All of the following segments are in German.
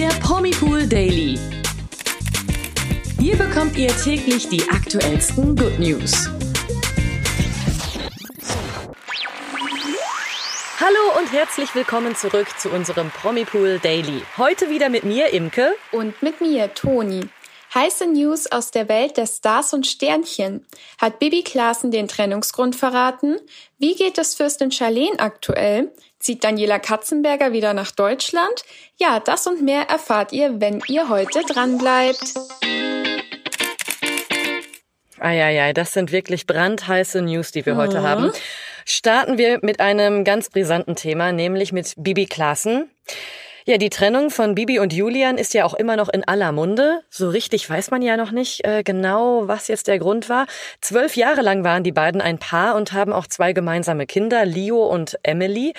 der Promipool Daily. Hier bekommt ihr täglich die aktuellsten Good News. Hallo und herzlich willkommen zurück zu unserem Promipool Daily. Heute wieder mit mir, Imke. Und mit mir, Toni. Heiße News aus der Welt der Stars und Sternchen. Hat Bibi Klaassen den Trennungsgrund verraten? Wie geht es Fürstin Charlene aktuell? Zieht Daniela Katzenberger wieder nach Deutschland? Ja, das und mehr erfahrt ihr, wenn ihr heute dran bleibt. Eieiei, das sind wirklich brandheiße News, die wir mhm. heute haben. Starten wir mit einem ganz brisanten Thema, nämlich mit Bibi Klaassen. Ja, die Trennung von Bibi und Julian ist ja auch immer noch in aller Munde. So richtig weiß man ja noch nicht äh, genau, was jetzt der Grund war. Zwölf Jahre lang waren die beiden ein Paar und haben auch zwei gemeinsame Kinder, Leo und Emily.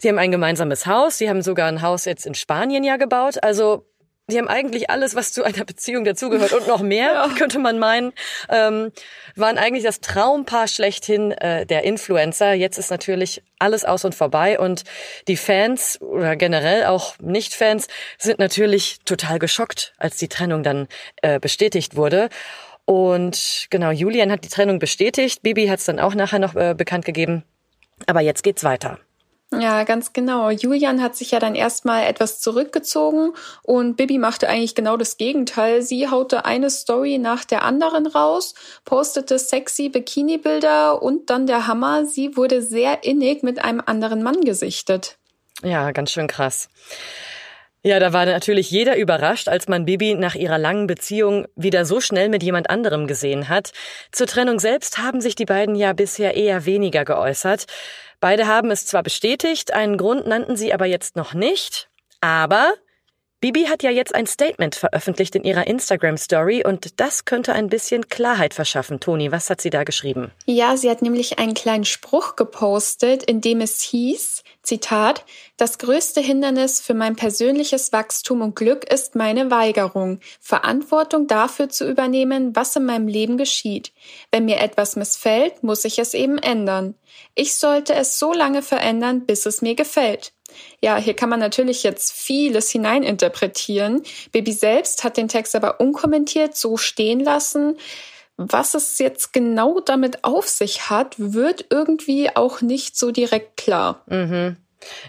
Sie haben ein gemeinsames Haus. Sie haben sogar ein Haus jetzt in Spanien ja gebaut. Also Sie haben eigentlich alles, was zu einer Beziehung dazugehört und noch mehr, ja. könnte man meinen. Ähm, waren eigentlich das Traumpaar schlechthin äh, der Influencer. Jetzt ist natürlich alles aus und vorbei und die Fans oder generell auch Nicht-Fans sind natürlich total geschockt, als die Trennung dann äh, bestätigt wurde. Und genau, Julian hat die Trennung bestätigt. Bibi hat es dann auch nachher noch äh, bekannt gegeben. Aber jetzt geht's weiter. Ja, ganz genau. Julian hat sich ja dann erstmal etwas zurückgezogen und Bibi machte eigentlich genau das Gegenteil. Sie haute eine Story nach der anderen raus, postete sexy Bikini-Bilder und dann der Hammer, sie wurde sehr innig mit einem anderen Mann gesichtet. Ja, ganz schön krass. Ja, da war natürlich jeder überrascht, als man Bibi nach ihrer langen Beziehung wieder so schnell mit jemand anderem gesehen hat. Zur Trennung selbst haben sich die beiden ja bisher eher weniger geäußert. Beide haben es zwar bestätigt, einen Grund nannten sie aber jetzt noch nicht, aber Bibi hat ja jetzt ein Statement veröffentlicht in ihrer Instagram-Story und das könnte ein bisschen Klarheit verschaffen. Toni, was hat sie da geschrieben? Ja, sie hat nämlich einen kleinen Spruch gepostet, in dem es hieß, Zitat, das größte Hindernis für mein persönliches Wachstum und Glück ist meine Weigerung, Verantwortung dafür zu übernehmen, was in meinem Leben geschieht. Wenn mir etwas missfällt, muss ich es eben ändern. Ich sollte es so lange verändern, bis es mir gefällt. Ja, hier kann man natürlich jetzt vieles hineininterpretieren. Baby selbst hat den Text aber unkommentiert so stehen lassen. Was es jetzt genau damit auf sich hat, wird irgendwie auch nicht so direkt klar. Mhm.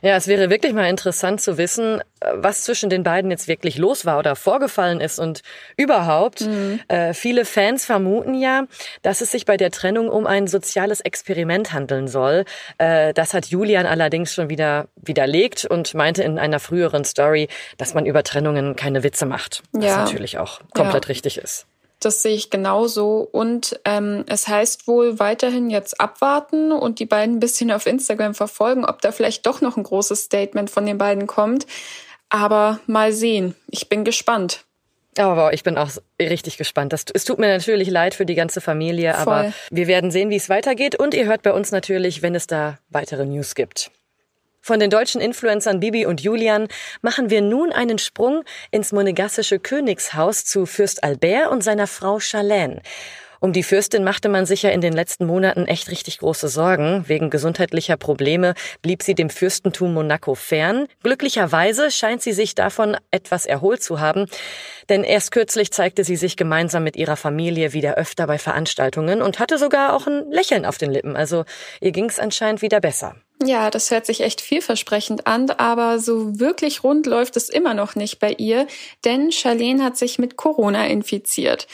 Ja, es wäre wirklich mal interessant zu wissen, äh, was zwischen den beiden jetzt wirklich los war oder vorgefallen ist und überhaupt. Mhm. Äh, viele Fans vermuten ja, dass es sich bei der Trennung um ein soziales Experiment handeln soll. Äh, das hat Julian allerdings schon wieder widerlegt und meinte in einer früheren Story, dass man über Trennungen keine Witze macht. Was ja. natürlich auch komplett ja. richtig ist. Das sehe ich genauso. Und ähm, es heißt wohl weiterhin jetzt abwarten und die beiden ein bisschen auf Instagram verfolgen, ob da vielleicht doch noch ein großes Statement von den beiden kommt. Aber mal sehen. Ich bin gespannt. Aber ich bin auch richtig gespannt. Das, es tut mir natürlich leid für die ganze Familie, Voll. aber wir werden sehen, wie es weitergeht. Und ihr hört bei uns natürlich, wenn es da weitere News gibt. Von den deutschen Influencern Bibi und Julian machen wir nun einen Sprung ins monegassische Königshaus zu Fürst Albert und seiner Frau Charlene. Um die Fürstin machte man sich ja in den letzten Monaten echt richtig große Sorgen. Wegen gesundheitlicher Probleme blieb sie dem Fürstentum Monaco fern. Glücklicherweise scheint sie sich davon etwas erholt zu haben, denn erst kürzlich zeigte sie sich gemeinsam mit ihrer Familie wieder öfter bei Veranstaltungen und hatte sogar auch ein Lächeln auf den Lippen. Also ihr ging's anscheinend wieder besser. Ja, das hört sich echt vielversprechend an, aber so wirklich rund läuft es immer noch nicht bei ihr, denn Charlene hat sich mit Corona infiziert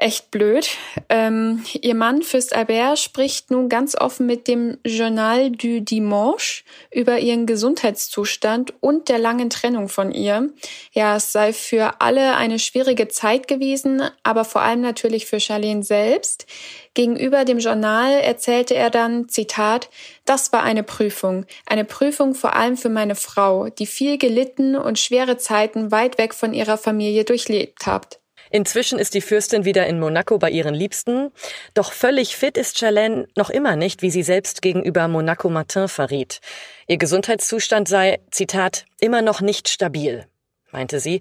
echt blöd. Ähm, ihr Mann Fürst Albert spricht nun ganz offen mit dem Journal du Dimanche über ihren Gesundheitszustand und der langen Trennung von ihr. Ja, es sei für alle eine schwierige Zeit gewesen, aber vor allem natürlich für Charlene selbst. Gegenüber dem Journal erzählte er dann, Zitat, das war eine Prüfung, eine Prüfung vor allem für meine Frau, die viel gelitten und schwere Zeiten weit weg von ihrer Familie durchlebt hat. Inzwischen ist die Fürstin wieder in Monaco bei ihren Liebsten. Doch völlig fit ist Charlene noch immer nicht, wie sie selbst gegenüber Monaco Matin verriet. Ihr Gesundheitszustand sei, Zitat, immer noch nicht stabil, meinte sie.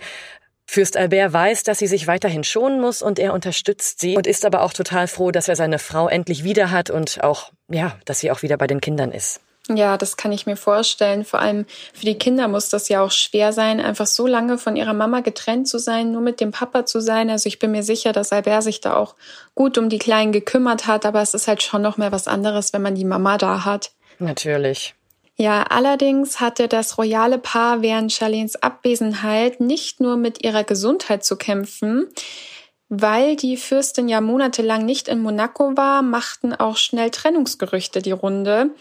Fürst Albert weiß, dass sie sich weiterhin schonen muss und er unterstützt sie und ist aber auch total froh, dass er seine Frau endlich wieder hat und auch, ja, dass sie auch wieder bei den Kindern ist. Ja, das kann ich mir vorstellen. Vor allem für die Kinder muss das ja auch schwer sein, einfach so lange von ihrer Mama getrennt zu sein, nur mit dem Papa zu sein. Also ich bin mir sicher, dass Albert sich da auch gut um die Kleinen gekümmert hat, aber es ist halt schon noch mehr was anderes, wenn man die Mama da hat. Natürlich. Ja, allerdings hatte das royale Paar während Charlenes Abwesenheit nicht nur mit ihrer Gesundheit zu kämpfen. Weil die Fürstin ja monatelang nicht in Monaco war, machten auch schnell Trennungsgerüchte die Runde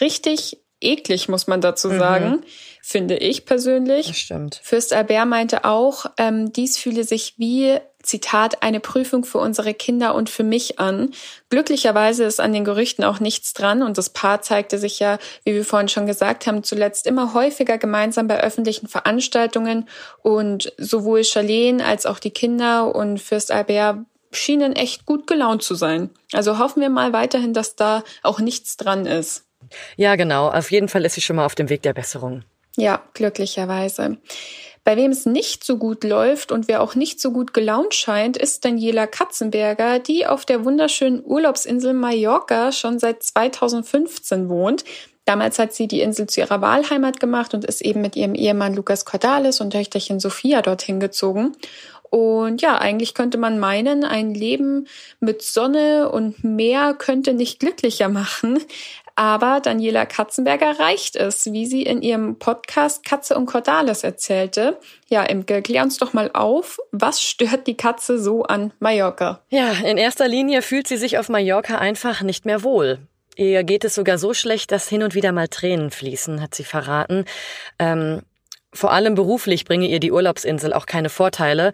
richtig eklig, muss man dazu mhm. sagen, mhm. finde ich persönlich. Das stimmt. Fürst Albert meinte auch, ähm, dies fühle sich wie, Zitat, eine Prüfung für unsere Kinder und für mich an. Glücklicherweise ist an den Gerüchten auch nichts dran und das Paar zeigte sich ja, wie wir vorhin schon gesagt haben, zuletzt immer häufiger gemeinsam bei öffentlichen Veranstaltungen und sowohl Charlene als auch die Kinder und Fürst Albert schienen echt gut gelaunt zu sein. Also hoffen wir mal weiterhin, dass da auch nichts dran ist. Ja, genau. Auf jeden Fall ist sie schon mal auf dem Weg der Besserung. Ja, glücklicherweise. Bei wem es nicht so gut läuft und wer auch nicht so gut gelaunt scheint, ist Daniela Katzenberger, die auf der wunderschönen Urlaubsinsel Mallorca schon seit 2015 wohnt. Damals hat sie die Insel zu ihrer Wahlheimat gemacht und ist eben mit ihrem Ehemann Lukas Cordalis und Töchterchen Sophia dorthin gezogen. Und ja, eigentlich könnte man meinen, ein Leben mit Sonne und Meer könnte nicht glücklicher machen. Aber Daniela Katzenberger reicht es, wie sie in ihrem Podcast Katze und Cordalis erzählte. Ja, Imke, klär uns doch mal auf, was stört die Katze so an Mallorca? Ja, in erster Linie fühlt sie sich auf Mallorca einfach nicht mehr wohl. Ihr geht es sogar so schlecht, dass hin und wieder mal Tränen fließen, hat sie verraten. Ähm, vor allem beruflich bringe ihr die Urlaubsinsel auch keine Vorteile.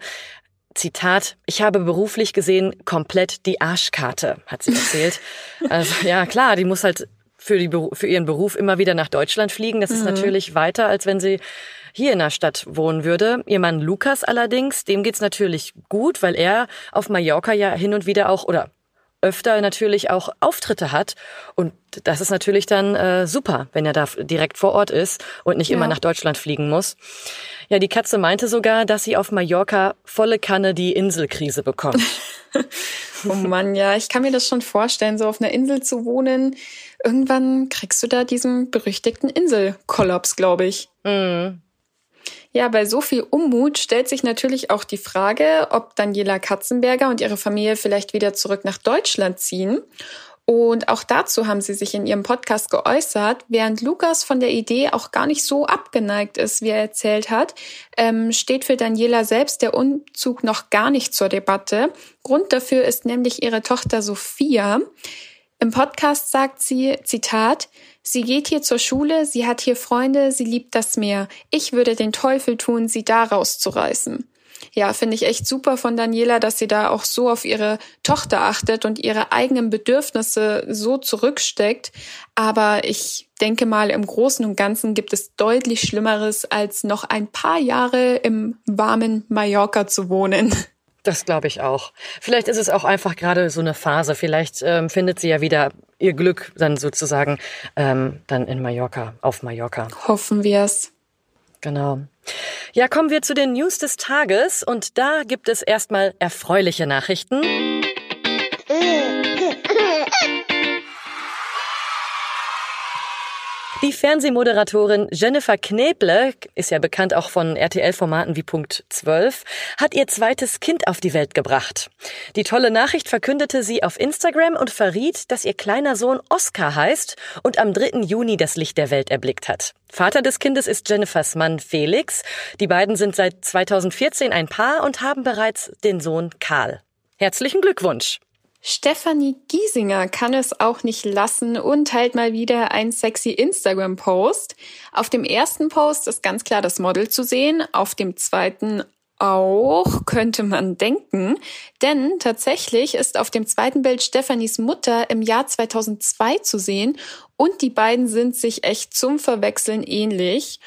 Zitat, ich habe beruflich gesehen komplett die Arschkarte, hat sie erzählt. also ja, klar, die muss halt für, die, für ihren Beruf immer wieder nach Deutschland fliegen. Das mhm. ist natürlich weiter, als wenn sie hier in der Stadt wohnen würde. Ihr Mann Lukas allerdings, dem geht's natürlich gut, weil er auf Mallorca ja hin und wieder auch oder öfter natürlich auch Auftritte hat. Und das ist natürlich dann äh, super, wenn er da direkt vor Ort ist und nicht ja. immer nach Deutschland fliegen muss. Ja, die Katze meinte sogar, dass sie auf Mallorca volle Kanne die Inselkrise bekommt. oh Mann, ja, ich kann mir das schon vorstellen, so auf einer Insel zu wohnen irgendwann kriegst du da diesen berüchtigten Inselkollaps, glaube ich. Mhm. Ja, bei so viel Unmut stellt sich natürlich auch die Frage, ob Daniela Katzenberger und ihre Familie vielleicht wieder zurück nach Deutschland ziehen. Und auch dazu haben sie sich in ihrem Podcast geäußert, während Lukas von der Idee auch gar nicht so abgeneigt ist, wie er erzählt hat, ähm, steht für Daniela selbst der Umzug noch gar nicht zur Debatte. Grund dafür ist nämlich ihre Tochter Sophia. Im Podcast sagt sie, Zitat, Sie geht hier zur Schule, sie hat hier Freunde, sie liebt das Meer. Ich würde den Teufel tun, sie da rauszureißen. Ja, finde ich echt super von Daniela, dass sie da auch so auf ihre Tochter achtet und ihre eigenen Bedürfnisse so zurücksteckt. Aber ich denke mal, im Großen und Ganzen gibt es deutlich Schlimmeres, als noch ein paar Jahre im warmen Mallorca zu wohnen. Das glaube ich auch. Vielleicht ist es auch einfach gerade so eine Phase. Vielleicht ähm, findet sie ja wieder ihr Glück dann sozusagen ähm, dann in Mallorca, auf Mallorca. Hoffen wir es. Genau. Ja, kommen wir zu den News des Tages und da gibt es erstmal erfreuliche Nachrichten. Die Fernsehmoderatorin Jennifer Kneble, ist ja bekannt auch von RTL-Formaten wie Punkt 12, hat ihr zweites Kind auf die Welt gebracht. Die tolle Nachricht verkündete sie auf Instagram und verriet, dass ihr kleiner Sohn Oscar heißt und am 3. Juni das Licht der Welt erblickt hat. Vater des Kindes ist Jennifers Mann Felix. Die beiden sind seit 2014 ein Paar und haben bereits den Sohn Karl. Herzlichen Glückwunsch! Stefanie Giesinger kann es auch nicht lassen und teilt mal wieder ein sexy Instagram-Post. Auf dem ersten Post ist ganz klar das Model zu sehen, auf dem zweiten auch, könnte man denken. Denn tatsächlich ist auf dem zweiten Bild Stefanis Mutter im Jahr 2002 zu sehen und die beiden sind sich echt zum Verwechseln ähnlich.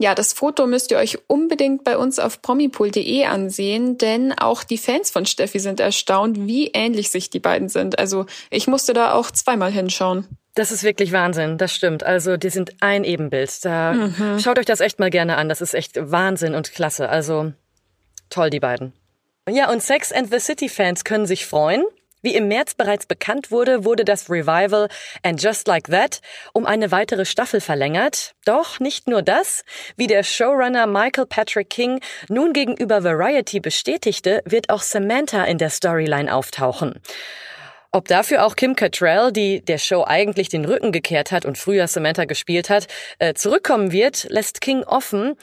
Ja, das Foto müsst ihr euch unbedingt bei uns auf promipool.de ansehen, denn auch die Fans von Steffi sind erstaunt, wie ähnlich sich die beiden sind. Also ich musste da auch zweimal hinschauen. Das ist wirklich Wahnsinn, das stimmt. Also die sind ein Ebenbild. Da mhm. schaut euch das echt mal gerne an. Das ist echt Wahnsinn und klasse. Also toll, die beiden. Ja, und Sex and the City Fans können sich freuen. Wie im März bereits bekannt wurde, wurde das Revival And Just Like That um eine weitere Staffel verlängert. Doch nicht nur das. Wie der Showrunner Michael Patrick King nun gegenüber Variety bestätigte, wird auch Samantha in der Storyline auftauchen. Ob dafür auch Kim Cattrall, die der Show eigentlich den Rücken gekehrt hat und früher Samantha gespielt hat, äh, zurückkommen wird, lässt King offen.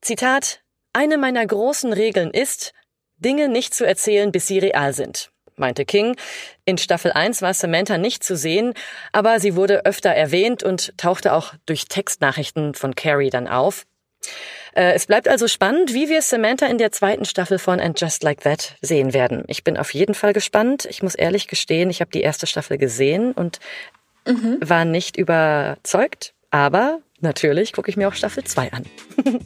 Zitat, eine meiner großen Regeln ist, Dinge nicht zu erzählen, bis sie real sind meinte King. In Staffel 1 war Samantha nicht zu sehen, aber sie wurde öfter erwähnt und tauchte auch durch Textnachrichten von Carrie dann auf. Äh, es bleibt also spannend, wie wir Samantha in der zweiten Staffel von And Just Like That sehen werden. Ich bin auf jeden Fall gespannt. Ich muss ehrlich gestehen, ich habe die erste Staffel gesehen und mhm. war nicht überzeugt, aber natürlich gucke ich mir auch Staffel 2 an.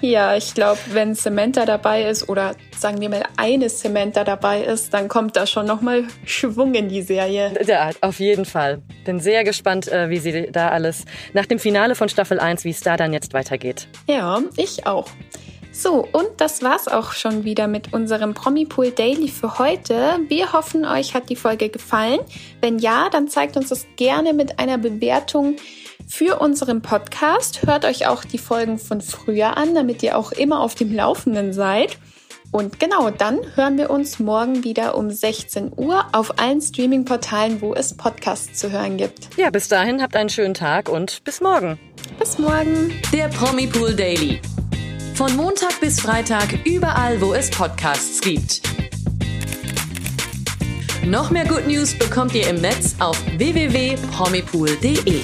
ja, ich glaube, wenn Samantha dabei ist oder sagen wir mal eine Samantha dabei ist, dann kommt da schon nochmal Schwung in die Serie. Ja, auf jeden Fall. Bin sehr gespannt, äh, wie sie da alles nach dem Finale von Staffel 1, wie es da dann jetzt weitergeht. Ja, ich auch. So, und das war's auch schon wieder mit unserem Promipool Daily für heute. Wir hoffen, euch hat die Folge gefallen. Wenn ja, dann zeigt uns das gerne mit einer Bewertung für unseren Podcast. Hört euch auch die Folgen von früher an, damit ihr auch immer auf dem Laufenden seid. Und genau, dann hören wir uns morgen wieder um 16 Uhr auf allen Streaming-Portalen, wo es Podcasts zu hören gibt. Ja, bis dahin habt einen schönen Tag und bis morgen. Bis morgen. Der Promipool Daily. Von Montag bis Freitag überall, wo es Podcasts gibt. Noch mehr Good News bekommt ihr im Netz auf www.promipool.de.